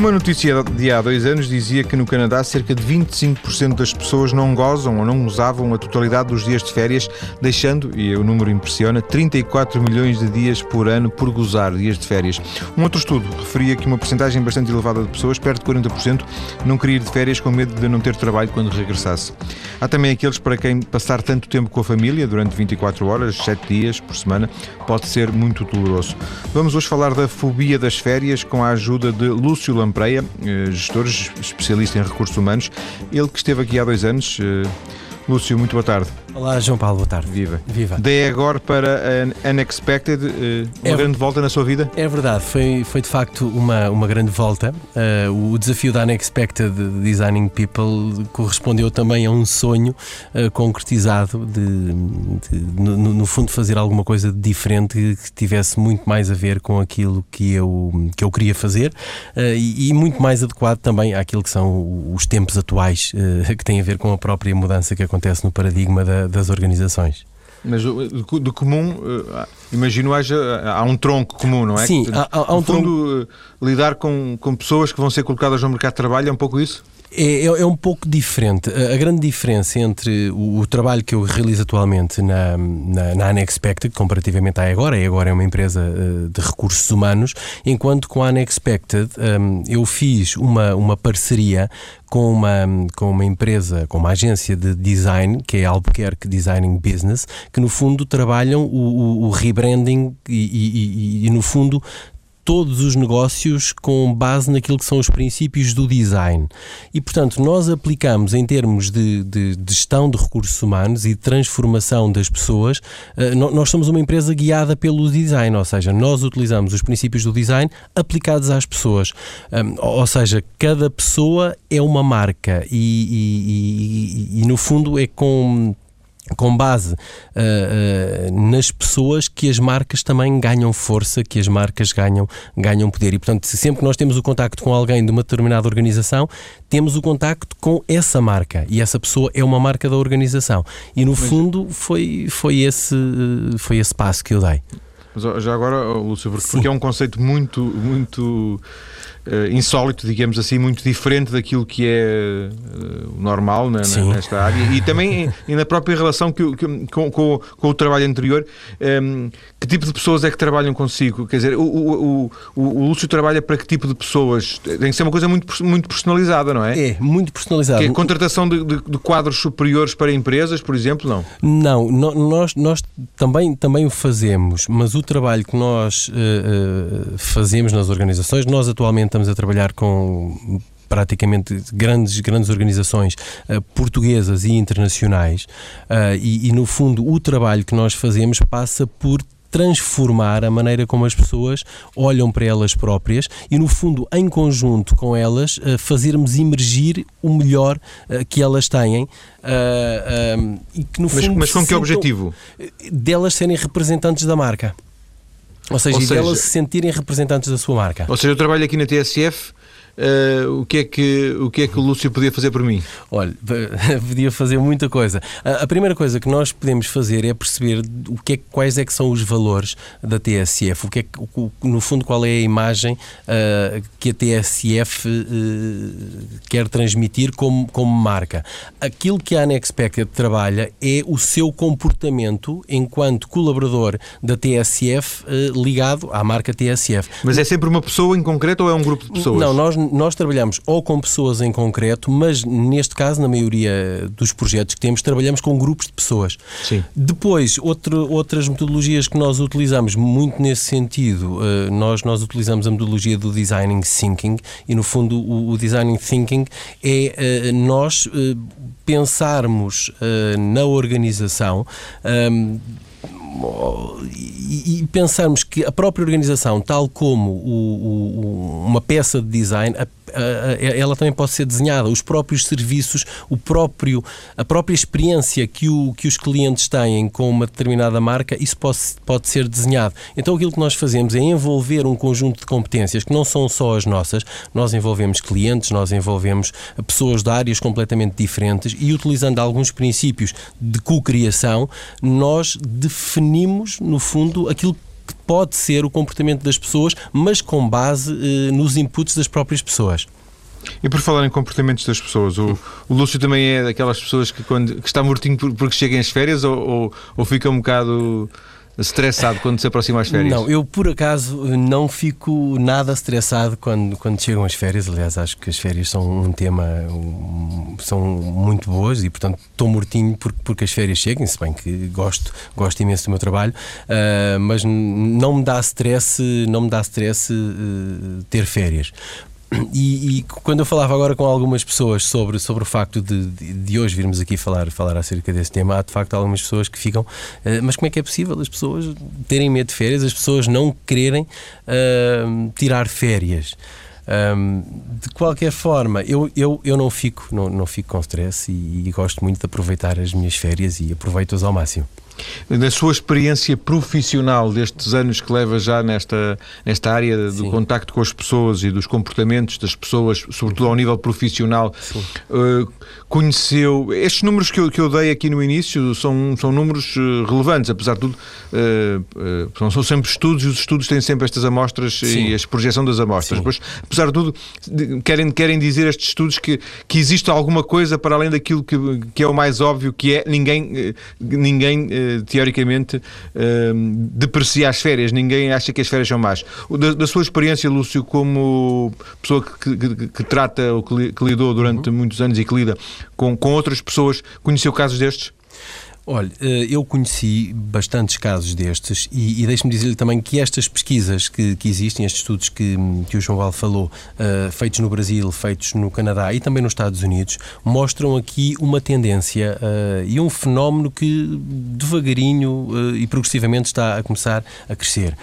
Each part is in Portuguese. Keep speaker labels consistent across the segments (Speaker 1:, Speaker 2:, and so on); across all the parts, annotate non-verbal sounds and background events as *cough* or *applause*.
Speaker 1: Uma notícia de há dois anos dizia que no Canadá cerca de 25% das pessoas não gozam ou não usavam a totalidade dos dias de férias, deixando, e o número impressiona, 34 milhões de dias por ano por gozar dias de férias. Um outro estudo referia que uma porcentagem bastante elevada de pessoas, perto de 40%, não queria ir de férias com medo de não ter trabalho quando regressasse. Há também aqueles para quem passar tanto tempo com a família, durante 24 horas, 7 dias por semana, pode ser muito doloroso. Vamos hoje falar da fobia das férias com a ajuda de Lúcio Lampreia, eh, gestor especialista em recursos humanos. Ele que esteve aqui há dois anos. Eh, Lúcio, muito boa tarde.
Speaker 2: Olá, João Paulo, boa tarde.
Speaker 1: Viva.
Speaker 2: Viva.
Speaker 1: Daí agora para Unexpected, eh, uma é, grande volta na sua vida?
Speaker 2: É verdade, foi, foi de facto uma, uma grande volta. Uh, o desafio da Unexpected Designing People correspondeu também a um sonho uh, concretizado de, de no, no, fundo, fazer alguma coisa diferente que tivesse muito mais a ver com aquilo que eu, que eu queria fazer uh, e, e, muito mais adequado também àquilo que são os tempos atuais, que têm a ver com a própria mudança que acontece no paradigma da das organizações.
Speaker 1: Mas de comum, eh, imagino haja, há um tronco comum, não é?
Speaker 2: Sim, há, há um
Speaker 1: fundo,
Speaker 2: tronco...
Speaker 1: Eh, lidar com, com pessoas que vão ser colocadas no mercado de trabalho é um pouco isso?
Speaker 2: É, é, é, um pouco diferente. A grande diferença entre o, o trabalho que eu realizo atualmente na, na, na Unexpected, comparativamente à agora, e agora é uma empresa uh, de recursos humanos, enquanto com a Unexpected um, eu fiz uma, uma parceria com uma, com uma empresa, com uma agência de design, que é a Albuquerque Designing Business, que no fundo trabalham o, o, o rebranding e, e, e, e, no fundo, todos os negócios com base naquilo que são os princípios do design. E, portanto, nós aplicamos em termos de, de, de gestão de recursos humanos e de transformação das pessoas, uh, nós somos uma empresa guiada pelo design, ou seja, nós utilizamos os princípios do design aplicados às pessoas. Um, ou seja, cada pessoa é uma marca e, e, e, e no fundo é com com base uh, uh, nas pessoas que as marcas também ganham força, que as marcas ganham, ganham poder. E, portanto, sempre que nós temos o contacto com alguém de uma determinada organização, temos o contacto com essa marca. E essa pessoa é uma marca da organização. E, no Mas... fundo, foi, foi, esse, foi esse passo que eu dei.
Speaker 1: Mas já agora, Lúcio, porque, porque é um conceito muito, muito insólito, digamos assim, muito diferente daquilo que é uh, normal na, na, nesta área e também e na própria relação que, que, com, com, com, o trabalho anterior. Um, ehm, que tipo de pessoas é que trabalham consigo? Quer dizer, o, o, o, o Lúcio trabalha para que tipo de pessoas? Tem que ser uma coisa muito, muito personalizada, não é?
Speaker 2: É, muito personalizada.
Speaker 1: Que é contratação de, de, de, quadros superiores para empresas, por exemplo, não?
Speaker 2: Não, no, nós, nós também, também o fazemos, mas o trabalho que nós uh, fazemos nas organizações, nós atualmente estamos a trabalhar com praticamente grandes, grandes organizações uh, portuguesas e internacionais uh, e, e, no fundo, o trabalho que nós fazemos passa por transformar a maneira como as pessoas olham para elas próprias e, no fundo, em conjunto com elas, uh, fazermos emergir o melhor que elas têm.
Speaker 1: E que, no mas, fundo, mas com que objetivo?
Speaker 2: Delas serem representantes da marca. Ou seja, Ou seja, delas se sentirem representantes da sua marca.
Speaker 1: Ou seja, eu trabalho aqui na TSF uh, o, que é que, o que é que o Lúcio podia fazer por mim?
Speaker 2: Olha, *laughs* podia fazer muita coisa. A, a, primeira coisa que nós podemos fazer é perceber o que é, quais é que são os valores da TSF, o que é que, o, no fundo qual é a imagem uh, que a TSF uh, eh, quer transmitir como, como marca. Aquilo que a Unexpected trabalha é o seu comportamento enquanto colaborador da TSF ligado à marca TSF.
Speaker 1: Mas é sempre uma pessoa em concreto ou é um grupo de pessoas?
Speaker 2: Não, nós nós trabalhamos ou com pessoas em concreto, mas neste caso, na maioria dos projetos que temos, trabalhamos com grupos de pessoas.
Speaker 1: Sim.
Speaker 2: Depois, outro, outras metodologias que nós utilizamos muito nesse sentido, uh, nós, nós utilizamos a metodologia do Designing Thinking e, no fundo, o, o Designing Thinking é uh, nós uh, pensarmos na organização. Um, e, pensarmos que a própria organização, tal como o, o, uma peça de design, a ela também pode ser desenhada, os próprios serviços, o próprio, a própria experiência que, o, que os clientes têm com uma determinada marca, isso pode, pode ser desenhado. Então aquilo que nós fazemos é envolver um conjunto de competências que não são só as nossas, nós envolvemos clientes, nós envolvemos pessoas de áreas completamente diferentes e utilizando alguns princípios de co-criação, nós definimos, no fundo, aquilo que pode ser o comportamento das pessoas, mas com base uh, nos inputs das próprias pessoas.
Speaker 1: E por falar em comportamentos das pessoas, o, o Lúcio também é daquelas pessoas que, quando, que está mortinho porque chegam as férias ou, ou, ou fica um bocado estressado quando se aproxima as férias?
Speaker 2: Não, eu por acaso não fico nada estressado quando, quando chegam as férias. Aliás, acho que as férias são um tema, são muito boas e, portanto, estou mortinho porque, porque as férias chegam, se bem que gosto, gosto imenso do meu trabalho, uh, mas não me dá stress, não me dá stress uh, ter férias. *clears throat* E, e, quando eu falava agora com algumas pessoas sobre, sobre o facto de, de, de, hoje virmos aqui falar, falar acerca desse tema, há de facto algumas pessoas que ficam. Uh, mas como é que é possível as pessoas terem medo de férias, as pessoas não quererem uh, tirar férias? Um, de qualquer forma, eu, eu, eu não, fico, não, não fico com stress e, e gosto muito de aproveitar as minhas férias e aproveito-as ao máximo.
Speaker 1: Na sua experiência profissional destes anos que leva já nesta, nesta área do contacto com as pessoas e dos comportamentos das pessoas, sobretudo ao nível profissional, uh, conheceu. Estes números que eu, que eu dei aqui no início são, são números eh, relevantes, apesar de tudo, uh, uh, são sempre estudos e os estudos têm sempre estas amostras Sim. e a projeção das amostras. Mas, apesar de tudo, querem, querem dizer estes estudos que, que existe alguma coisa para além daquilo que, que é o mais óbvio, que é ninguém. ninguém teoricamente, deprecia as férias. Ninguém acha que as férias são más. Da, da sua experiência, Lúcio, como pessoa que, que, que trata ou que, que lidou durante uhum. muitos anos e que lida com, com outras pessoas, conheceu casos destes?
Speaker 2: Olha, eh, eu conheci bastantes casos destes e, e deixe-me dizer-lhe também que estas pesquisas que, que, existem, estes estudos que, que o João Val falou, uh, feitos no Brasil, feitos no Canadá e também nos Estados Unidos, mostram aqui uma tendência uh, e um fenómeno que devagarinho uh, e progressivamente está a começar a crescer.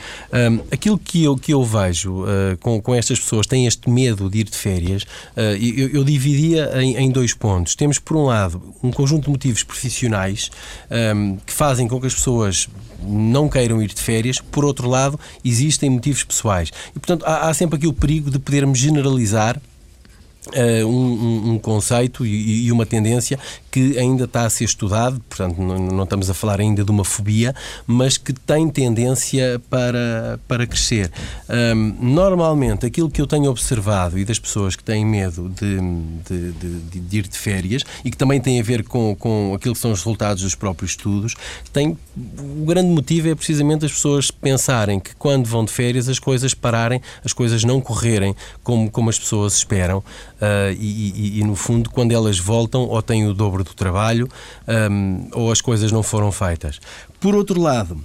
Speaker 2: aquilo que eu, que eu vejo com, com estas pessoas, têm este medo de ir de férias, eu, eu, dividia em, em dois pontos. Temos, por um lado, um conjunto de motivos profissionais um, que fazem com que as pessoas não queiram ir de férias, por outro lado, existem motivos pessoais. E, portanto, há, há sempre aqui o perigo de podermos generalizar Uh, um, um, conceito e, e, uma tendência que ainda está a ser estudado, portanto, não, não, estamos a falar ainda de uma fobia, mas que tem tendência para, para crescer. Um, normalmente, aquilo que eu tenho observado e das pessoas que têm medo de, de, de, de, ir de férias e que também tem a ver com, com aquilo que são os resultados dos próprios estudos, tem, o grande motivo é precisamente as pessoas pensarem que quando vão de férias as coisas pararem, as coisas não correrem como, como as pessoas esperam uh, e, e, e, no fundo, quando elas voltam, ou têm o dobro do trabalho, um, ou as coisas não foram feitas. Por outro lado,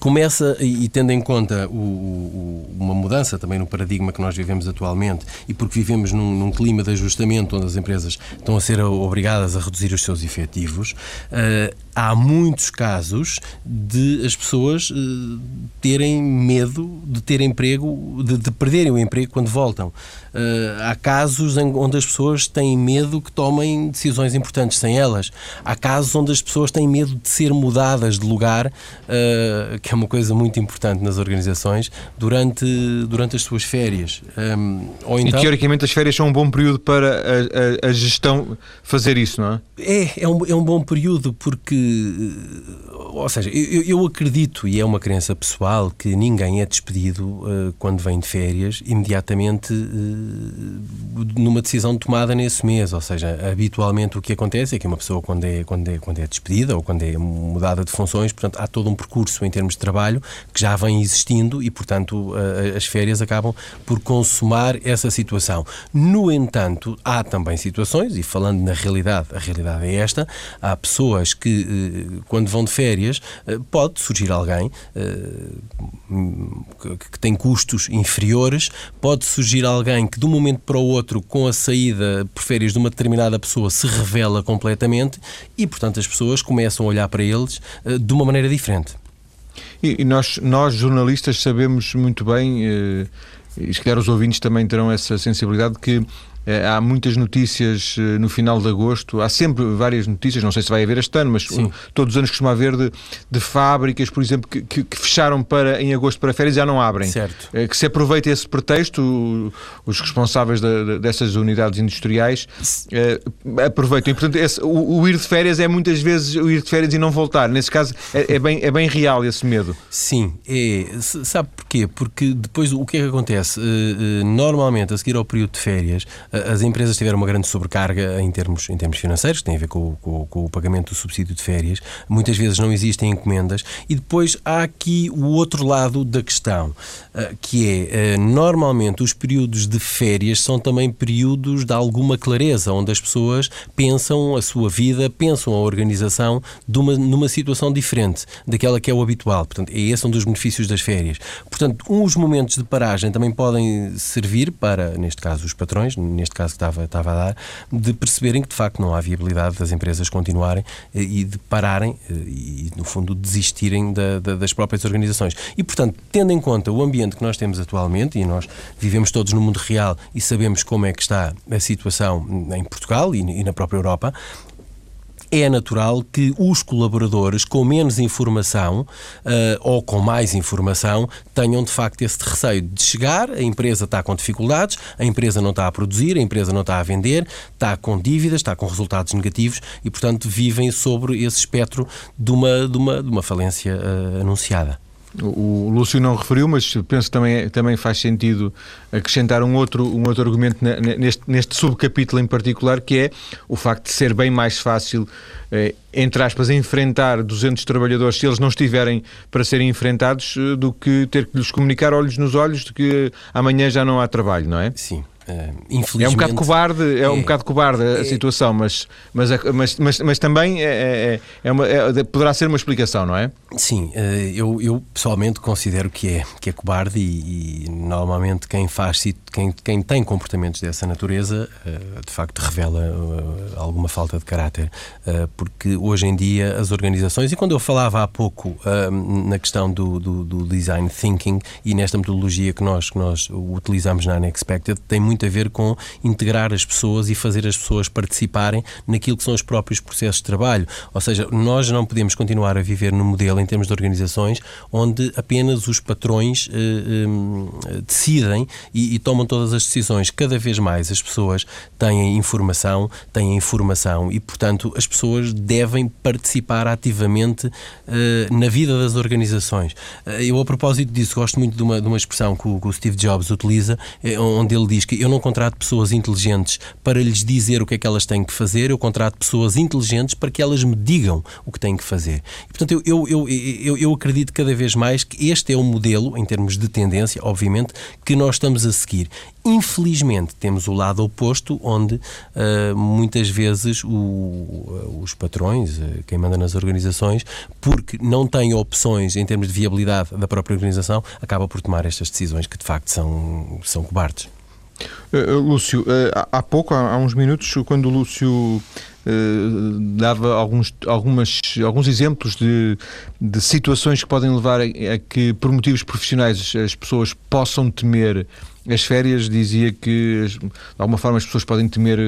Speaker 2: começa, e, tendo em conta o, o, uma mudança também no paradigma que nós vivemos atualmente, e porque vivemos num, num, clima de ajustamento onde as empresas estão a ser obrigadas a reduzir os seus efetivos, uh, há muitos casos de as pessoas uh, terem medo de ter emprego, de, de, perderem o emprego quando voltam. Uh, há casos onde as pessoas têm medo que tomem decisões importantes sem elas. Há casos onde as pessoas têm medo de ser mudadas de lugar, uh, que é uma coisa muito importante nas organizações, durante, durante as suas férias.
Speaker 1: Um, ou então... E teoricamente as férias são um bom período para a, a, a gestão fazer isso, não é?
Speaker 2: É, é um, é um bom período porque ou seja, eu, eu, acredito, e é uma crença pessoal, que ninguém é despedido quando vem de férias imediatamente numa decisão tomada nesse mês. Ou seja, habitualmente o que acontece é que uma pessoa, quando é, quando é, quando é despedida ou quando é mudada de funções, portanto, há todo um percurso em termos de trabalho que já vem existindo e, portanto, as férias acabam por consumar essa situação. No entanto, há também situações, e falando na realidade, a realidade é esta, há pessoas que quando vão de férias, eh, pode surgir alguém eh, que tem custos inferiores, pode surgir alguém que de um momento para o outro, com a saída por férias de uma determinada pessoa, se revela completamente e, portanto, as pessoas começam a olhar para eles eh, de uma maneira diferente.
Speaker 1: E, nós, nós jornalistas, sabemos muito bem, e se calhar os ouvintes também terão essa sensibilidade, que eh, há muitas notícias eh, no final de agosto, há sempre várias notícias, não sei se vai haver este ano, mas Sim. todos os anos costuma haver de, de fábricas, por exemplo, que, que, que, fecharam para, em agosto para férias e já não abrem.
Speaker 2: Certo.
Speaker 1: Que se aproveita esse pretexto, os responsáveis de, de, dessas unidades industriais aproveitam. E, portanto, esse, o, o, ir de férias é muitas vezes o ir de férias e não voltar. Nesse caso, é, é bem, é bem real esse medo.
Speaker 2: Sim, é. Sabe porquê? Porque depois o que é que acontece? Normalmente, a seguir ao período de férias, as empresas tiveram uma grande sobrecarga em termos, em termos financeiros, que tem a ver com, com, com o pagamento do subsídio de férias. Muitas vezes não existem encomendas. E depois há aqui o outro lado da questão, eh, que é, eh, normalmente, os períodos de férias são também períodos de alguma clareza, onde as pessoas pensam a sua vida, pensam a organização uma, numa situação diferente daquela que é o habitual. Portanto, é esse um dos benefícios das férias. Portanto, uns momentos de paragem também podem servir para, neste caso, os patrões, neste caso que estava, estava a dar, de perceberem que de facto não há viabilidade das empresas continuarem eh, e de pararem eh, e, no fundo, desistirem da, da, das próprias organizações. E, portanto, tendo em conta o ambiente que nós temos atualmente, e nós vivemos todos no mundo real e sabemos como é que está a situação em Portugal e, e na própria Europa, é natural que os colaboradores com menos informação uh, ou com mais informação tenham de facto esse receio de chegar, a empresa está com dificuldades, a empresa não está a produzir, a empresa não está a vender, está com dívidas, está com resultados negativos e, portanto, vivem sobre esse espectro de uma, de uma, de uma falência uh, anunciada.
Speaker 1: O, Lúcio não referiu, mas penso que também, também faz sentido acrescentar um outro, um outro argumento neste, neste subcapítulo em particular, que é o facto de ser bem mais fácil, eh, entre aspas, enfrentar 200 trabalhadores se eles não estiverem para serem enfrentados, eh, do que ter que lhes comunicar olhos nos olhos de que amanhã já não há trabalho, não é?
Speaker 2: Sim. Infelizmente, é
Speaker 1: um bocado cobarde, é, é um bocado cobarde a é, situação, mas, mas, mas, mas, mas também é, é, é uma, é, poderá ser uma explicação, não é?
Speaker 2: Sim, uh, eu, eu pessoalmente considero que é, que é cobarde e, e normalmente quem faz quem, quem tem comportamentos dessa natureza uh, de facto revela alguma falta de caráter, porque hoje em dia as organizações, e quando eu falava há pouco na questão do, do, do, design thinking e nesta metodologia que nós, que nós utilizamos na Unexpected, tem muito muito a ver com integrar as pessoas e fazer as pessoas participarem naquilo que são os próprios processos de trabalho. Ou seja, nós não podemos continuar a viver no modelo, em termos de organizações, onde apenas os patrões eh, eh, decidem e, e, tomam todas as decisões. Cada vez mais as pessoas têm informação, têm informação e, portanto, as pessoas devem participar ativamente eh, na vida das organizações. Eh, eu, a propósito disso, gosto muito de uma, de uma expressão que o, que o Steve Jobs utiliza, eh, onde ele diz que eu não contrato pessoas inteligentes para lhes dizer o que é que elas têm que fazer, eu contrato pessoas inteligentes para que elas me digam o que têm que fazer. E, portanto, eu, eu, eu, eu, acredito cada vez mais que este é o modelo, em termos de tendência, obviamente, que nós estamos a seguir. Infelizmente, temos o lado oposto, onde uh, muitas vezes o, os patrões, uh, quem manda nas organizações, porque não têm opções em termos de viabilidade da própria organização, acaba por tomar estas decisões que de facto são, são cobardes.
Speaker 1: Uh, Lúcio, uh, há pouco, há, uns minutos, quando o Lúcio dava alguns, algumas, alguns exemplos de, de situações que podem levar a, a, que, por motivos profissionais, as pessoas possam temer as férias, dizia que de alguma forma as pessoas podem temer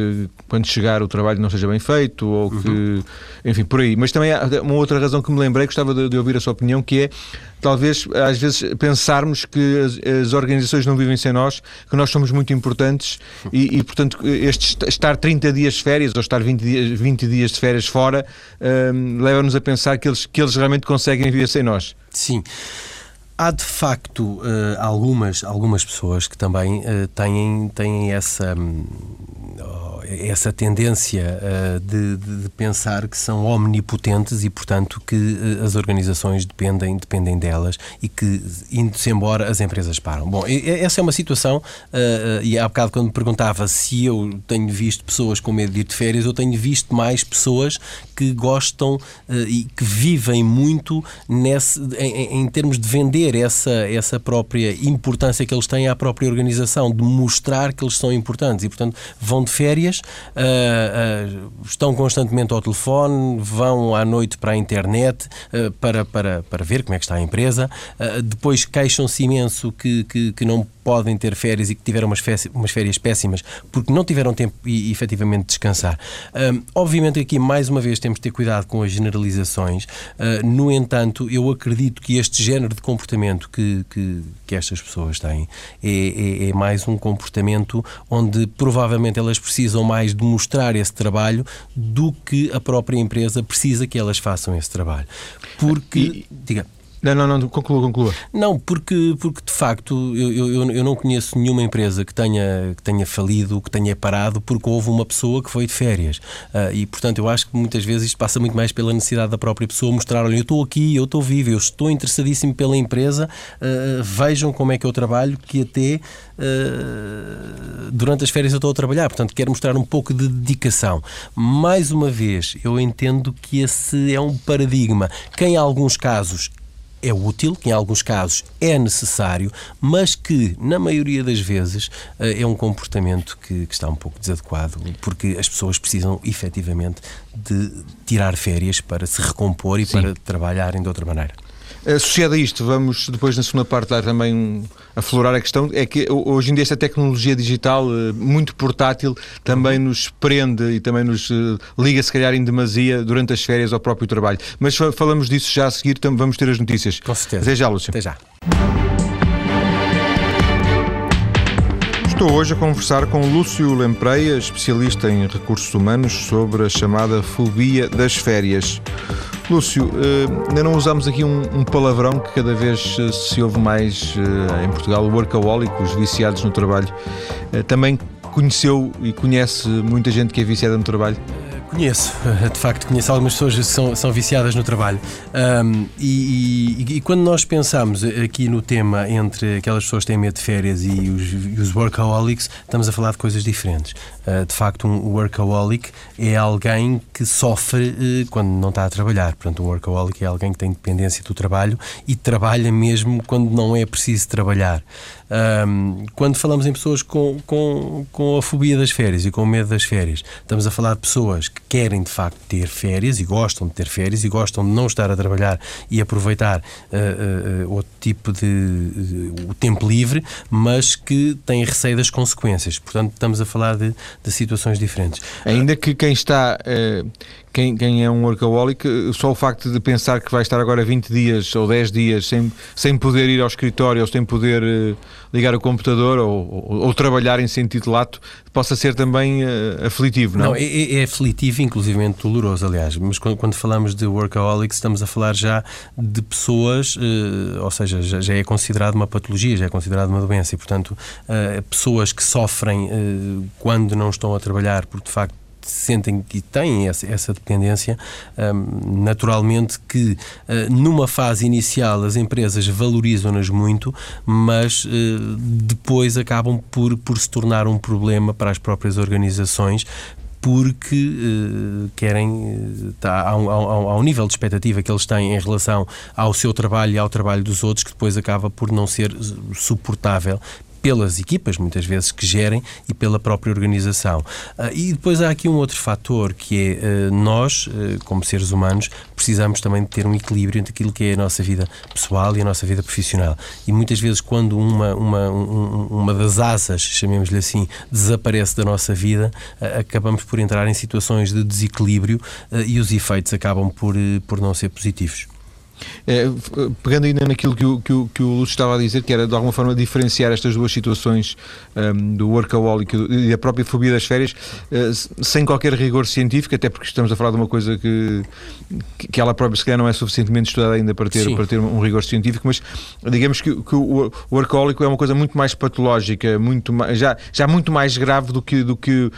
Speaker 1: quando chegar o trabalho não seja bem feito, ou que. Uhum. Enfim, por aí. Mas também há uma outra razão que me lembrei, gostava de, de ouvir a sua opinião, que é talvez às vezes pensarmos que as, as, organizações não vivem sem nós, que nós somos muito importantes e, e, portanto, este estar 30 dias de férias ou estar 20 dias, 20 dias de férias fora um, leva-nos a pensar que eles, que eles realmente conseguem viver sem nós.
Speaker 2: Sim. Há de facto uh, algumas, algumas pessoas que também uh, têm, têm essa. Um, essa tendência uh, de, de, pensar que são omnipotentes e, portanto, que as organizações dependem, dependem delas e que, indo-se embora, as empresas param. Bom, essa é uma situação, e há bocado quando me perguntava se eu tenho visto pessoas com medo de ir de férias, eu tenho visto mais pessoas que gostam e que vivem muito nesse, em, em termos de vender essa, essa própria importância que eles têm à própria organização, de mostrar que eles são importantes e, portanto, vão de férias, uh, uh, estão constantemente ao telefone, vão à noite para a internet uh, para, para, para ver como é que está a empresa, depois queixam-se imenso que, que, que não podem ter férias e que tiveram umas férias, umas férias péssimas porque não tiveram tempo e, efetivamente de descansar. Obviamente aqui mais uma vez temos de ter cuidado com as generalizações. No entanto, eu acredito que este género de comportamento que, que, que estas pessoas têm é, é, é, mais um comportamento onde provavelmente elas precisam mais de mostrar esse trabalho do que a própria empresa precisa que elas façam esse trabalho. Porque,
Speaker 1: e, diga. Não, não, não, conclua, conclua.
Speaker 2: Não, porque, porque de facto eu, eu, eu não conheço nenhuma empresa que tenha, que tenha falido, que tenha parado, porque houve uma pessoa que foi de férias. Uh, e portanto eu acho que muitas vezes isto passa muito mais pela necessidade da própria pessoa mostrar: olha, eu estou aqui, eu estou vivo, eu estou interessadíssimo pela empresa, uh, vejam como é que eu trabalho, que até uh, durante as férias eu estou a trabalhar. Portanto, quero mostrar um pouco de dedicação. Mais uma vez, eu entendo que esse é um paradigma que em alguns casos é útil, que em alguns casos é necessário, mas que, na maioria das vezes, eh, é um comportamento que, que está um pouco desadequado, porque as pessoas precisam efetivamente de tirar férias para se recompor e Sim. para trabalharem de outra maneira.
Speaker 1: Associado a isto, vamos depois na segunda parte dar também aflorar a questão, é que hoje em dia esta tecnologia digital eh, muito portátil também nos prende e também nos eh, liga se calhar em demasia durante as férias ao próprio trabalho. Mas falamos disso já a seguir, vamos ter as notícias.
Speaker 2: Com certeza.
Speaker 1: Até já, Lúcio.
Speaker 2: Até já.
Speaker 1: Estou hoje a conversar com Lúcio Lempreia, especialista em recursos humanos, sobre a chamada fobia das férias. Lúcio, uh, ainda não usamos aqui um, palavrão que cada vez uh, se ouve mais uh, em Portugal, o workaholic, os viciados no trabalho. também conheceu e conhece muita gente que é viciada no trabalho?
Speaker 2: Conheço, *laughs* de facto, conheço algumas pessoas que são, são viciadas no trabalho. Um, e, e, e, quando nós pensamos aqui no tema entre aquelas pessoas que têm medo de férias e os, e os workaholics, estamos a falar de coisas diferentes. Uh, de facto, um workaholic é alguém que sofre uh, quando não está a trabalhar. Portanto, um workaholic é alguém que tem dependência do trabalho e trabalha mesmo quando não é preciso trabalhar. Quando falamos em pessoas com, com, com a fobia das férias e com o medo das férias, estamos a falar de pessoas que querem de facto ter férias e gostam de ter férias e gostam de não estar a trabalhar e aproveitar uh, uh, outro tipo de uh, o tempo livre, mas que têm receio das consequências. Portanto, estamos a falar de, de situações diferentes.
Speaker 1: Ainda que quem está quem, quem é um workaholic, só o facto de pensar que vai estar agora 20 dias ou 10 dias sem, sem poder ir ao escritório ou sem poder uh, ligar o computador ou, ou, ou, trabalhar em sentido lato, possa ser também uh, aflitivo, não?
Speaker 2: Não, é, é, é aflitivo, inclusive doloroso, aliás. Mas quando, quando, falamos de workaholics, estamos a falar já de pessoas, uh, ou seja, já, já, é considerado uma patologia, já é considerado uma doença e, portanto, pessoas que sofrem quando não estão a trabalhar porque de facto sentem que têm essa, essa dependência, um, naturalmente que uh, numa fase inicial as empresas valorizam-nas muito, mas uh, depois acabam por, por se tornar um problema para as próprias organizações porque uh, querem, tá, ao, ao, ao, nível de expectativa que eles têm em relação ao seu trabalho e ao trabalho dos outros, que depois acaba por não ser suportável pelas equipas, muitas vezes, que gerem e pela própria organização. Uh, e depois há aqui um outro fator que é uh, nós, uh, como seres humanos, precisamos também de ter um equilíbrio entre aquilo que é a nossa vida pessoal e a nossa vida profissional. E muitas vezes, quando uma, uma, um, uma das asas, chamemos-lhe assim, desaparece da nossa vida, acabamos por entrar em situações de desequilíbrio e os efeitos acabam por, por não ser positivos.
Speaker 1: É, pegando ainda naquilo que o, que, o, que o Lúcio estava a dizer, que era de alguma forma diferenciar estas duas situações um, do workaholic e da própria fobia das férias, uh, sem qualquer rigor científico, até porque estamos a falar de uma coisa que, que ela própria se calhar não é suficientemente estudada ainda para ter, para ter um rigor científico, mas digamos que, que o, o workaholic é uma coisa muito mais patológica, muito mais, já, já muito mais grave do que, do que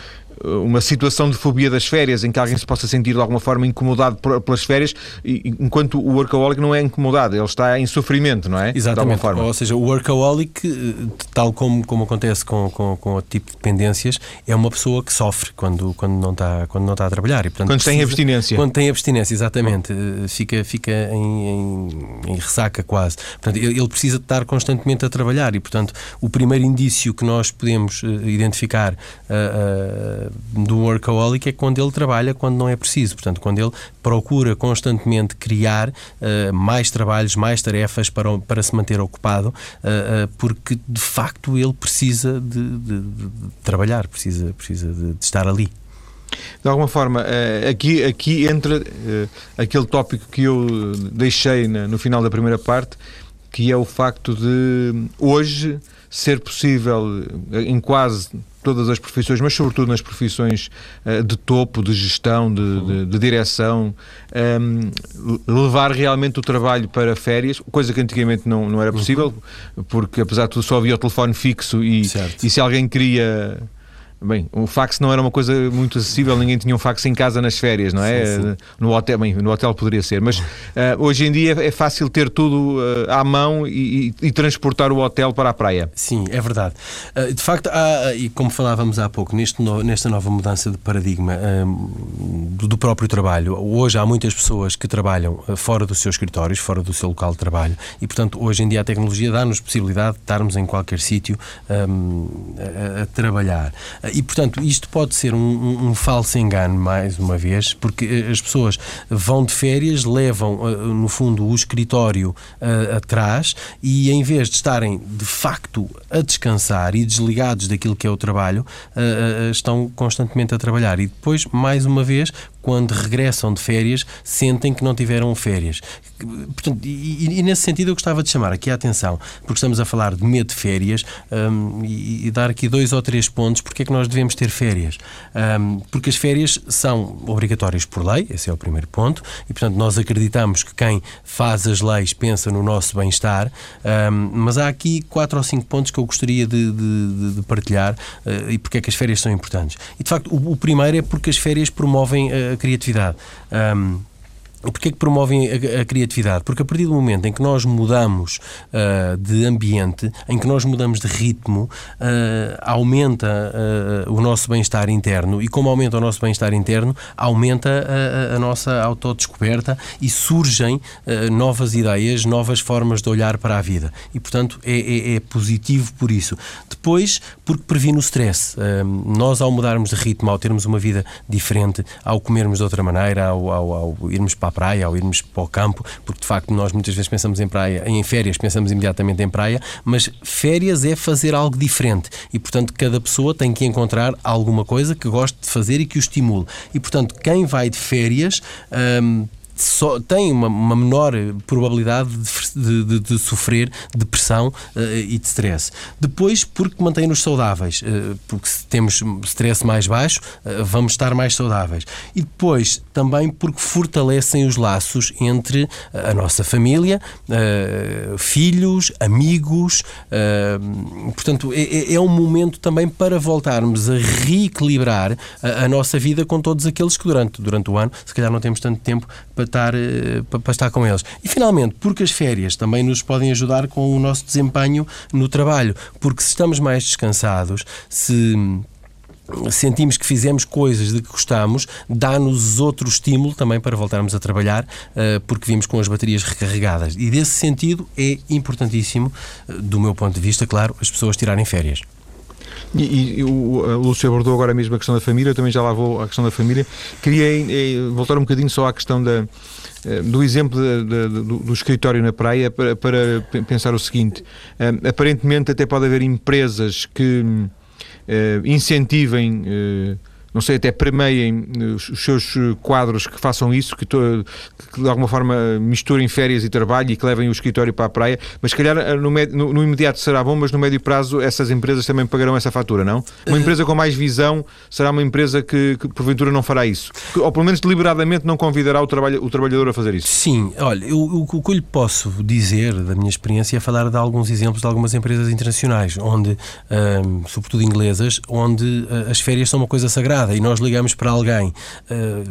Speaker 1: uma situação de fobia das férias em que alguém se possa sentir de alguma forma incomodado pelas férias, enquanto o workaholic não é incomodado, ele está em sofrimento, não é?
Speaker 2: Exatamente. Ou seja, o workaholic, eh, tal como, como acontece com, com, com o tipo de dependências, é uma pessoa que sofre quando, quando, não, está, quando não está a trabalhar.
Speaker 1: E, portanto, quando precisa, tem abstinência.
Speaker 2: Quando tem abstinência, exatamente. Eh, fica, fica em, em, em ressaca quase. Portanto, ele precisa de estar constantemente a trabalhar e, portanto, o primeiro indício que nós podemos uh, identificar uh, uh, do workaholic é quando ele trabalha quando não é preciso. Portanto, quando ele procura constantemente criar mais trabalhos, mais tarefas para, para se manter ocupado, porque de facto ele precisa de, de, de trabalhar, precisa, precisa de, de estar ali.
Speaker 1: De alguma forma, aqui, aqui entra aquele tópico que eu deixei no final da primeira parte, que é o facto de hoje ser possível em quase todas as profissões, mas sobretudo nas profissões uh, de topo, de gestão, de, de, de direção, um, ehm, levar realmente o trabalho para férias, coisa que antigamente não, não era possível, porque apesar de tudo só havia o telefone fixo e, e se alguém queria Bem, o fax não era uma coisa muito acessível, ninguém tinha um fax em casa nas férias, não é? Sim, sim. No hotel, bem, no hotel poderia ser, mas uh, hoje em dia é fácil ter tudo uh, à mão e, e, e, transportar o hotel para a praia.
Speaker 2: Sim, é verdade. Uh, de facto, há, e como falávamos há pouco, neste no, nesta nova mudança de paradigma do, do, próprio trabalho, hoje há muitas pessoas que trabalham fora dos seus escritórios, fora do seu local de trabalho, e portanto, hoje em dia a tecnologia dá-nos possibilidade de estarmos em qualquer sítio um, a, a trabalhar. E, portanto, isto pode ser um, um, um, falso engano, mais uma vez, porque eh, as pessoas vão de férias, levam, eh, no fundo, o escritório uh, atrás e, em vez de estarem, de facto, a descansar e desligados daquilo que é o trabalho, uh, estão constantemente a trabalhar. E depois, mais uma vez, quando regressam de férias, sentem que não tiveram férias. Portanto, e, e, nesse sentido eu gostava de chamar aqui a atenção, porque estamos a falar de medo de férias um, e, e, dar aqui dois ou três pontos porque é que nós devemos ter férias. Um, porque as férias são obrigatórias por lei, esse é o primeiro ponto, e portanto nós acreditamos que quem faz as leis pensa no nosso bem-estar, um, mas há aqui quatro ou cinco pontos que eu gostaria de, de, de partilhar uh, e porque é que as férias são importantes. E de facto, o, o primeiro é porque as férias promovem a criatividade. Um, Porquê que promovem a, a, criatividade? Porque a partir do momento em que nós mudamos uh, de ambiente, em que nós mudamos de ritmo, uh, aumenta uh, o nosso bem-estar interno e como aumenta o nosso bem-estar interno, aumenta a, a, nossa autodescoberta e surgem novas ideias, novas formas de olhar para a vida. E, portanto, é, é, é positivo por isso. Depois, porque previne o stress. nós, ao mudarmos de ritmo, ao termos uma vida diferente, ao comermos de outra maneira, ao, ao, ao irmos para a praia, ao irmos para o campo, porque de facto nós muitas vezes pensamos em praia, em férias, pensamos imediatamente em praia, mas férias é fazer algo diferente e, portanto, cada pessoa tem que encontrar alguma coisa que goste de fazer e que o estimule. E, portanto, quem vai de férias. Hum, só tem uma, uma menor probabilidade de, de, de sofrer depressão uh, e de stress. Depois, porque mantém-nos saudáveis, uh, porque se temos stress mais baixo, uh, vamos estar mais saudáveis. E depois, também porque fortalecem os laços entre a nossa família, filhos, amigos. portanto, é, é, é, um momento também para voltarmos a reequilibrar a, a nossa vida com todos aqueles que durante, durante o ano, se calhar não temos tanto tempo para estar, eh, para estar com eles. E finalmente, porque as férias também nos podem ajudar com o nosso desempenho no trabalho, porque se estamos mais descansados, se sentimos que fizemos coisas de que gostamos, dá-nos outro estímulo também para voltarmos a trabalhar, eh, porque vimos com as baterias recarregadas. E desse sentido é importantíssimo, eh, do meu ponto de vista, claro, as pessoas tirarem férias.
Speaker 1: E, e, o Lúcio abordou agora mesmo a questão da família, eu também já lá vou à questão da família. Queria eh, voltar um bocadinho só à questão da, eh, do exemplo do, do, escritório na praia para, para pensar o seguinte: uh, aparentemente, até pode haver empresas que incentivem. Não sei, até premeiem eh, os seus eh, quadros que façam isso, que, to, que de alguma forma misturem férias e trabalho e que levem o escritório para a praia, mas se calhar eh, no, no, no imediato será bom, mas no médio prazo essas empresas também pagarão essa fatura, não? Uma empresa com mais visão será uma empresa que, que porventura não fará isso, que, ou pelo menos deliberadamente não convidará o, trabalho, o trabalhador a fazer isso.
Speaker 2: Sim, olha, eu, o que eu lhe posso dizer da minha experiência é falar de alguns exemplos de algumas empresas internacionais, onde, um, sobretudo inglesas, onde as férias são uma coisa sagrada chamada e nós ligamos para alguém uh,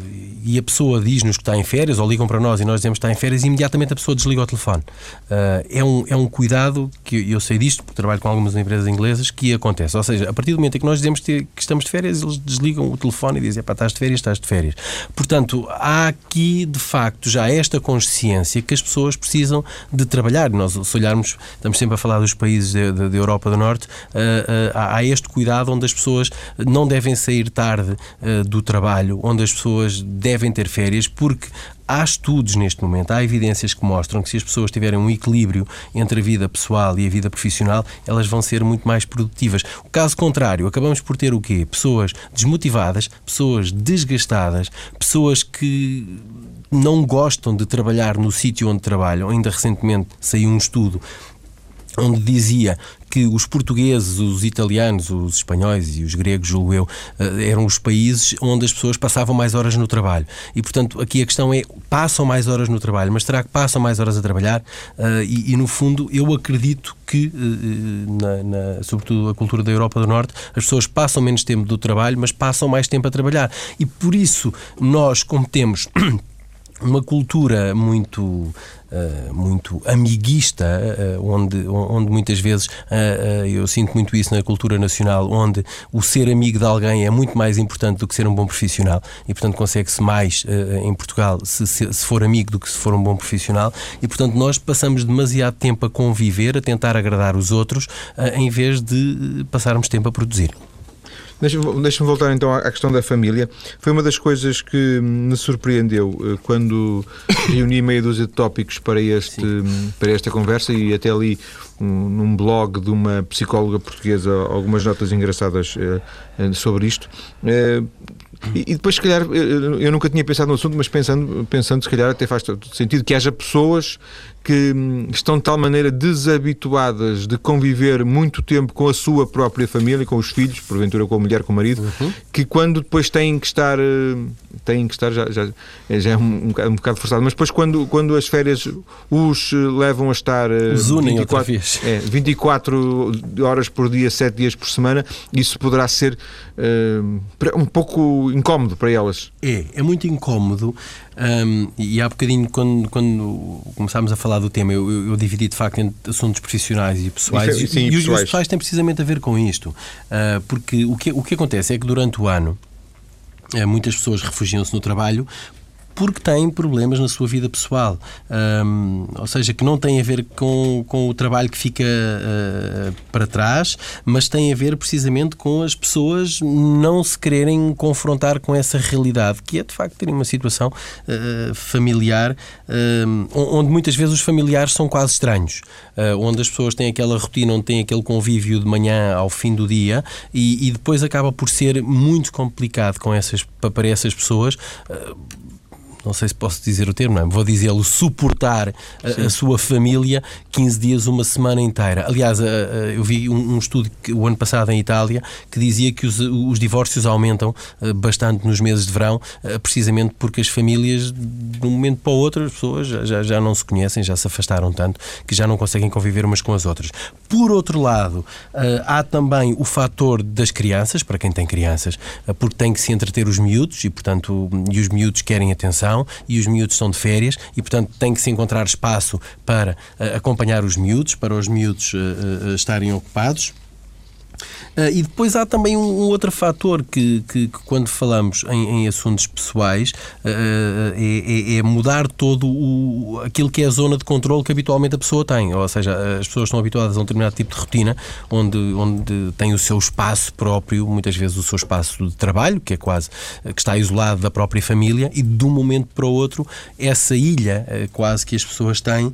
Speaker 2: e a pessoa diz-nos que está em férias, ou ligam para nós e nós dizemos que está em férias, e imediatamente a pessoa desliga o telefone. Uh, é, um, é um cuidado que eu sei disto, porque trabalho com algumas empresas inglesas, que acontece. Ou seja, a partir do momento em que nós dizemos que estamos de férias, eles desligam o telefone e dizem: pá, estás de férias, estás de férias. Portanto, há aqui, de facto, já esta consciência que as pessoas precisam de trabalhar. Nós, se olharmos, estamos sempre a falar dos países da Europa do Norte, uh, há este cuidado onde as pessoas não devem sair tarde do trabalho, onde as pessoas devem ter férias, porque há estudos neste momento, há evidências que mostram que se as pessoas tiverem um equilíbrio entre a vida pessoal e a vida profissional, elas vão ser muito mais produtivas. O caso contrário, acabamos por ter o quê? Pessoas desmotivadas, pessoas desgastadas, pessoas que não gostam de trabalhar no sítio onde trabalham. Ainda recentemente saiu um estudo onde dizia que os portugueses, os italianos, os espanhóis e os gregos, julgo eu, eh, eram os países onde as pessoas passavam mais horas no trabalho. E, portanto, aqui a questão é: passam mais horas no trabalho, mas será que passam mais horas a trabalhar? Eh, e, e no fundo, eu acredito que, eh, na, na, sobretudo a cultura da Europa do Norte, as pessoas passam menos tempo do trabalho, mas passam mais tempo a trabalhar. E por isso, nós, como temos uma cultura muito, uh, muito amiguista, uh, onde, onde muitas vezes uh, eu sinto muito isso na cultura nacional, onde o ser amigo de alguém é muito mais importante do que ser um bom profissional e, portanto, consegue-se mais em Portugal se, se, se, for amigo do que se for um bom profissional e, portanto, nós passamos demasiado tempo a conviver, a tentar agradar os outros, em vez de passarmos tempo a produzir.
Speaker 1: Deixa-me deixa voltar então à questão da família. Foi uma das coisas que me surpreendeu eh, quando *coughs* reuni meia dúzia de tópicos para, este, para esta conversa e até ali um, num blog de uma psicóloga portuguesa algumas notas engraçadas uh, sobre isto. Uh, e, depois, se calhar, eu nunca tinha pensado no assunto, mas pensando, pensando se calhar até faz todo sentido que haja pessoas que hum, estão de tal maneira desabituadas de conviver muito tempo com a sua própria família, com os filhos, porventura com a mulher, com o marido, uhum. que quando depois têm que estar, hum, têm que estar, já, já, já é um, um, bocado forçado, mas depois quando, quando as férias os levam a estar
Speaker 2: hum, os 24,
Speaker 1: é, 24 horas por dia, 7 dias por semana, isso poderá ser um pouco incómodo para elas.
Speaker 2: É, é muito incómodo um, e há bocadinho, quando, quando começámos a falar do tema, eu, eu, eu dividi de facto entre assuntos profissionais e pessoais.
Speaker 1: Sim, sim,
Speaker 2: e,
Speaker 1: e, pessoais.
Speaker 2: os pessoais têm precisamente a ver com isto. Uh, porque o que, o que acontece é que durante o ano uh, muitas pessoas refugiam-se no trabalho porque têm problemas na sua vida pessoal. Um, ou seja, que não tem a ver com, com o trabalho que fica uh, para trás, mas tem a ver precisamente com as pessoas não se quererem confrontar com essa realidade, que é de facto terem uma situação uh, familiar uh, onde muitas vezes os familiares são quase estranhos, onde as pessoas têm aquela rotina, onde têm aquele convívio de manhã ao fim do dia e, e depois acaba por ser muito complicado com essas, para essas pessoas não sei se posso dizer o termo, não é? vou dizê-lo, suportar a, a, sua família 15 dias, uma semana inteira. Aliás, eu vi um, estudo que, o ano passado em Itália que dizia que os, os divórcios aumentam eh, bastante nos meses de verão, eh, precisamente porque as famílias, de um momento para o outro, as pessoas já, já não se conhecem, já se afastaram tanto que já não conseguem conviver umas com as outras. Por outro lado, eh, há também o fator das crianças, para quem tem crianças, porque tem que se entreter os miúdos e, portanto, e os miúdos querem atenção e os miúdos são de férias e, portanto, tem que se encontrar espaço para uh, acompanhar os miúdos, para os miúdos uh, estarem ocupados. Uh, e depois há também um, um outro fator que, que, que, quando falamos em, em assuntos pessoais, uh, é, é, mudar todo o, aquilo que é a zona de controle que habitualmente a pessoa tem. Ou seja, as pessoas estão habituadas a um determinado tipo de rotina, onde, onde tem o seu espaço próprio, muitas vezes o seu espaço de trabalho, que é quase que está isolado da própria família, e de um momento para o outro, essa ilha quase que as pessoas têm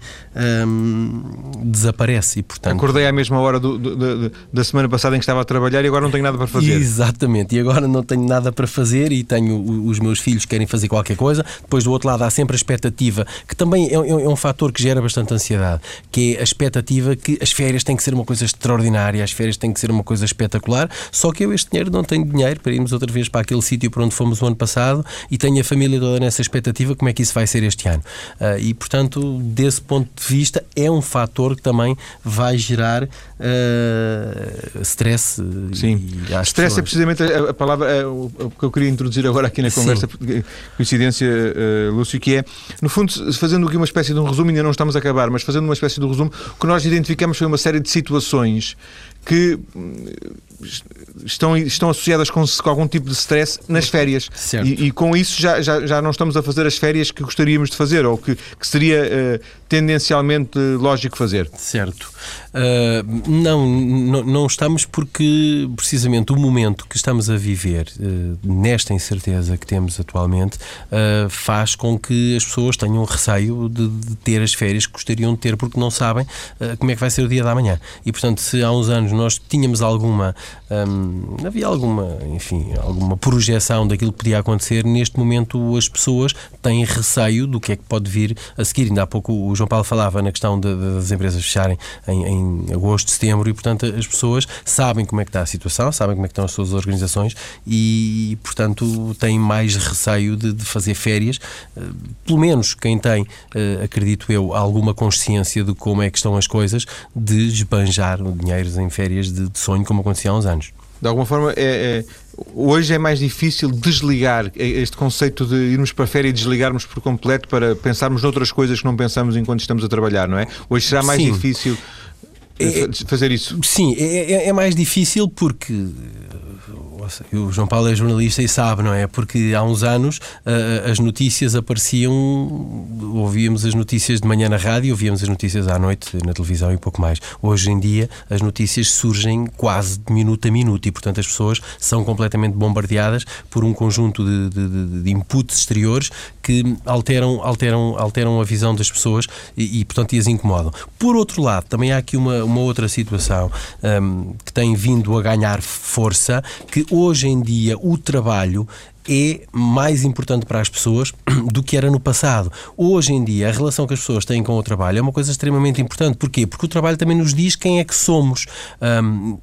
Speaker 2: desaparece. E, portanto...
Speaker 1: Acordei à mesma hora do, do, do, da semana passada em que estava a trabalhar e agora não tenho nada para fazer.
Speaker 2: Exatamente, e agora não tenho nada para fazer e tenho os meus filhos que querem fazer qualquer coisa. Depois, do outro lado, há sempre a expectativa, que também é, é, é um fator que gera bastante ansiedade, que é a expectativa que as férias têm que ser uma coisa extraordinária, as férias têm que ser uma coisa espetacular, só que eu este dinheiro não tenho dinheiro para irmos outra vez para aquele sítio para onde fomos o ano passado e tenho a família toda nessa expectativa, como é que isso vai ser este ano? Uh, e, portanto, desse ponto de vista, é um fator que também vai gerar uh, stress.
Speaker 1: Sim, stress pessoas. é precisamente a, a palavra a, o que eu queria introduzir agora aqui na conversa, Sim. coincidência, uh, Lúcio, que é, no fundo, fazendo aqui uma espécie de um resumo, ainda não estamos a acabar, mas fazendo uma espécie de um resumo, o que nós identificamos foi uma série de situações que hum, estão, estão associadas com, com algum tipo de stress nas férias. E, e, com isso já, já, já não estamos a fazer as férias que gostaríamos de fazer ou que, que seria uh, tendencialmente lógico fazer.
Speaker 2: Certo. Uh, não, não, não, estamos porque precisamente o momento que estamos a viver, uh, nesta incerteza que temos atualmente, faz com que as pessoas tenham receio de, de, ter as férias que gostariam de ter porque não sabem como é que vai ser o dia da manhã. E portanto, se há uns anos nós tínhamos alguma um, havia alguma, enfim, alguma projeção daquilo que podia acontecer. Neste momento, as pessoas têm receio do que é que pode vir a seguir. Ainda há pouco o João Paulo falava na questão de, de, das empresas fecharem em, em, agosto, setembro, e portanto as pessoas sabem como é que está a situação, sabem como é que estão as suas organizações e, portanto, têm mais receio de, de fazer férias. Uh, pelo menos quem tem, uh, acredito eu, alguma consciência de como é que estão as coisas, de esbanjar dinheiros em férias de, de sonho, como acontecia há uns anos.
Speaker 1: De alguma forma, é, é, hoje é mais difícil desligar este conceito de irmos para a férias e desligarmos por completo para pensarmos noutras coisas que não pensamos enquanto estamos a trabalhar, não é? Hoje será mais Sim. difícil é, fazer isso.
Speaker 2: Sim, é, é, é mais difícil porque o João Paulo é jornalista e sabe, não é? Porque há uns anos uh, as notícias apareciam, ouvíamos as notícias de manhã na rádio, ouvíamos as notícias à noite na televisão e pouco mais. Hoje em dia as notícias surgem quase de minuto a minuto e, portanto, as pessoas são completamente bombardeadas por um conjunto de, de, de inputs exteriores que alteram, alteram, alteram a visão das pessoas e, e, portanto, as incomodam. Por outro lado, também há aqui uma, uma outra situação um, que tem vindo a ganhar força, que hoje em dia o trabalho é mais importante para as pessoas *clears throat* do que era no passado. Hoje em dia, a relação que as pessoas têm com o trabalho é uma coisa extremamente importante. Porquê? Porque o trabalho também nos diz quem é que somos. Um,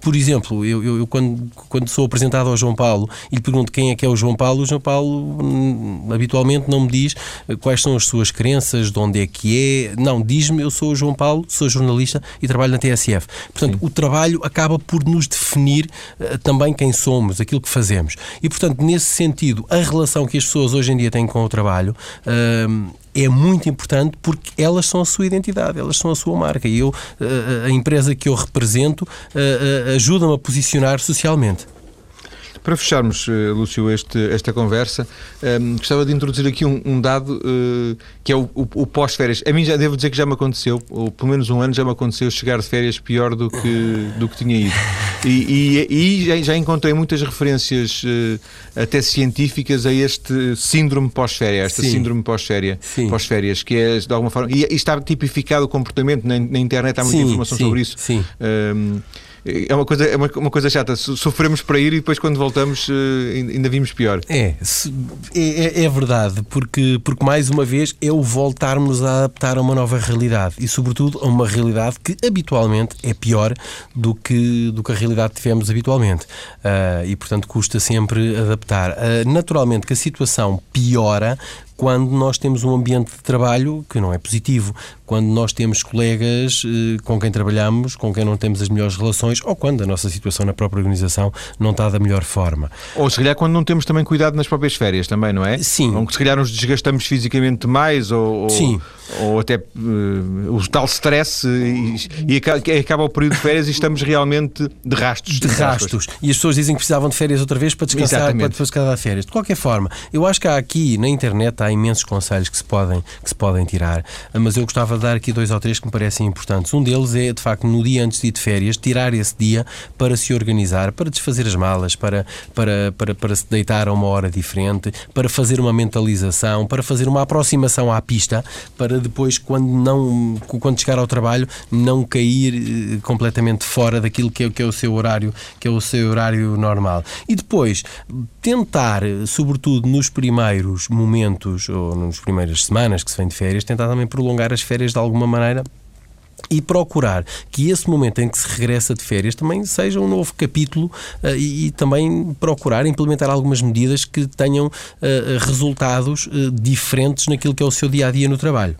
Speaker 2: por exemplo, eu, eu, eu, quando, quando sou apresentado ao João Paulo e lhe pergunto quem é que é o João Paulo, o João Paulo hum, habitualmente não me diz quais são as suas crenças, de onde é que é. Não, diz-me eu sou o João Paulo, sou jornalista e trabalho na TSF. Portanto, Sim. o trabalho acaba por nos definir uh, também quem somos, aquilo que fazemos. E, portanto, nesse sentido, a relação que as pessoas hoje em dia têm com o trabalho uh, é muito importante porque elas são a sua identidade, elas são a sua marca. E eu, uh, a empresa que eu represento, uh, ajuda-me a posicionar socialmente.
Speaker 1: Para fecharmos, uh, Lúcio, este, esta conversa, um, ehm, gostava de introduzir aqui um, um dado uh, que é o, o, o pós-férias. A mim já devo dizer que já me aconteceu, ou pelo menos um ano já me aconteceu chegar de férias pior do que, do que tinha ido. E, e, e já, já, encontrei muitas referências uh, até científicas a este síndrome pós-férias, esta Sim. síndrome pós-férias, pós-férias, que é de alguma forma. E, e, está tipificado o comportamento na, na internet, há muita Sim. informação sobre isso.
Speaker 2: Sim. Um, ehm,
Speaker 1: é uma coisa, é uma, uma coisa chata. Sofremos para ir e depois, quando voltamos, eh, ainda vimos pior.
Speaker 2: É, é, é, verdade, porque, porque mais uma vez é o voltarmos a adaptar a uma nova realidade e, sobretudo, a uma realidade que habitualmente é pior do que, do que a realidade que tivemos habitualmente. Uh, e, portanto, custa sempre adaptar. Uh, naturalmente que a situação piora quando nós temos um ambiente de trabalho que não é positivo, quando nós temos colegas eh, com quem trabalhamos, com quem não temos as melhores relações, ou quando a nossa situação na própria organização não está da melhor forma.
Speaker 1: Ou se calhar quando não temos também cuidado nas próprias férias também, não é?
Speaker 2: Sim.
Speaker 1: Ou se calhar nos desgastamos fisicamente mais, ou,
Speaker 2: Sim.
Speaker 1: ou até uh, o tal stress e, e, acaba o período de férias e estamos realmente de rastos.
Speaker 2: De, de rastos. E as pessoas dizem que precisavam de férias outra vez para descansar, Exatamente. para depois cada férias. De qualquer forma, eu acho que há aqui na internet há imensos conselhos que se podem, que se podem tirar, mas eu gostava dar aqui dois ou três que me parecem importantes. Um deles é, de facto, no dia antes de ir de férias, tirar esse dia para se organizar, para desfazer as malas, para, para, para, para se deitar a uma hora diferente, para fazer uma mentalização, para fazer uma aproximação à pista, para depois, quando, não, quando chegar ao trabalho, não cair eh, completamente fora daquilo que é, que é o seu horário, que é o seu horário normal. E depois, tentar, sobretudo nos primeiros momentos ou nas primeiras semanas que se vem de férias, tentar também prolongar as férias de alguma maneira e procurar que esse momento em que se regressa de férias também seja um novo capítulo uh, e, e, também procurar implementar algumas medidas que tenham uh, resultados uh, diferentes naquilo que é o seu dia a dia no trabalho.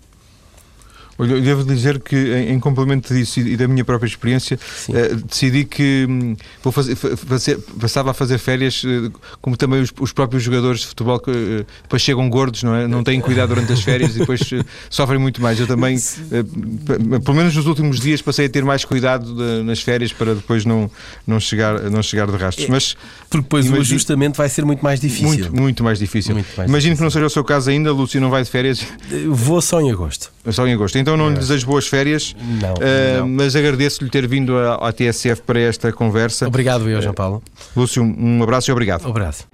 Speaker 1: Olha, eu devo dizer que, em, em complemento disso e, da minha própria experiência, eh, decidi que hum, vou fazer, fazer, passava a fazer férias, eh, como também os, os, próprios jogadores de futebol que eh, depois chegam gordos, não é? Não têm cuidado durante as férias e depois *laughs* sofrem muito mais. Eu também, pelo menos nos últimos dias, passei a ter mais cuidado de, nas férias para depois não, não, chegar, não chegar de rastros. É,
Speaker 2: Mas, Porque depois imagine, o ajustamento vai ser muito mais difícil.
Speaker 1: Muito, muito mais difícil. Muito mais Imagino difícil. que não seja o seu caso ainda, Lúcio não vai de férias.
Speaker 2: Vou só em agosto.
Speaker 1: Só em agosto. Então não lhe desejo boas férias,
Speaker 2: não, uh,
Speaker 1: não. mas agradeço-lhe ter vindo à TSF para esta conversa.
Speaker 2: Obrigado, eu, João Paulo.
Speaker 1: Lúcio, um abraço e obrigado.
Speaker 2: Um abraço.